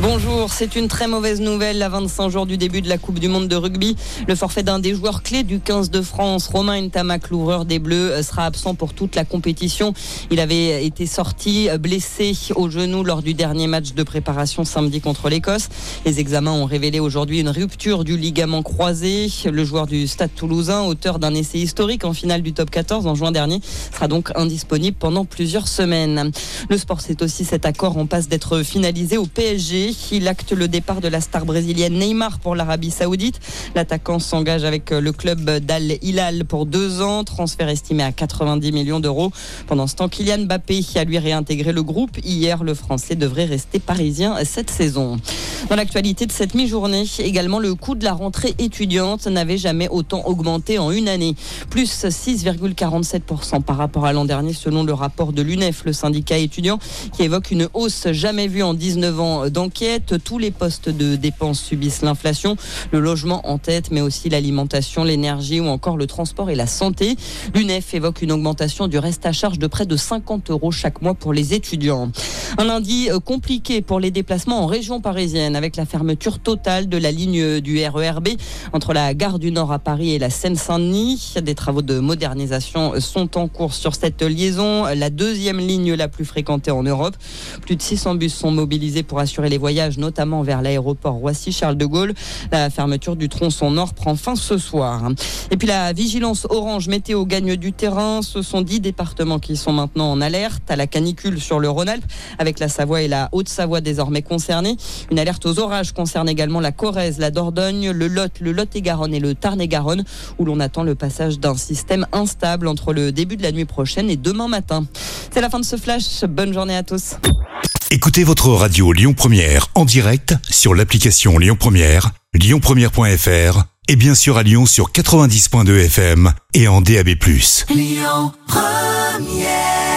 Bonjour, c'est une très mauvaise nouvelle à 25 jours du début de la Coupe du Monde de rugby. Le forfait d'un des joueurs clés du 15 de France, Romain Ntamak, l'ouvreur des Bleus, sera absent pour toute la compétition. Il avait été sorti blessé au genou lors du dernier match de préparation samedi contre l'Écosse. Les examens ont révélé aujourd'hui une rupture du ligament croisé. Le joueur du Stade toulousain, auteur d'un essai historique en finale du top 14 en juin dernier, sera donc indisponible pendant plusieurs semaines. Le sport, c'est aussi cet accord en passe d'être finalisé au PSG. Il acte le départ de la star brésilienne Neymar pour l'Arabie Saoudite. L'attaquant s'engage avec le club d'Al Hilal pour deux ans, transfert estimé à 90 millions d'euros. Pendant ce temps, Kylian Mbappé a lui réintégré le groupe. Hier, le Français devrait rester parisien cette saison. Dans l'actualité de cette mi-journée, également le coût de la rentrée étudiante n'avait jamais autant augmenté en une année. Plus 6,47% par rapport à l'an dernier selon le rapport de l'UNEF, le syndicat étudiant, qui évoque une hausse jamais vue en 19 ans d'enquête. Tous les postes de dépenses subissent l'inflation, le logement en tête, mais aussi l'alimentation, l'énergie ou encore le transport et la santé. L'UNEF évoque une augmentation du reste à charge de près de 50 euros chaque mois pour les étudiants. Un lundi euh, compliqué pour les déplacements en région parisienne avec la fermeture totale de la ligne du RERB entre la gare du Nord à Paris et la Seine-Saint-Denis. Des travaux de modernisation sont en cours sur cette liaison, la deuxième ligne la plus fréquentée en Europe. Plus de 600 bus sont mobilisés pour assurer les voyages, notamment vers l'aéroport Roissy-Charles de Gaulle. La fermeture du tronçon Nord prend fin ce soir. Et puis la vigilance orange météo gagne du terrain. Ce sont dix départements qui sont maintenant en alerte à la canicule sur le Rhône-Alpes avec la Savoie et la Haute-Savoie désormais concernées. Une alerte aux orages concerne également la Corrèze, la Dordogne, le Lot, le Lot-et-Garonne et le Tarn-et-Garonne, où l'on attend le passage d'un système instable entre le début de la nuit prochaine et demain matin. C'est la fin de ce flash. Bonne journée à tous. Écoutez votre radio Lyon Première en direct sur l'application Lyon Première, lyonpremière.fr et bien sûr à Lyon sur 90.2 FM et en DAB+. Lyon Première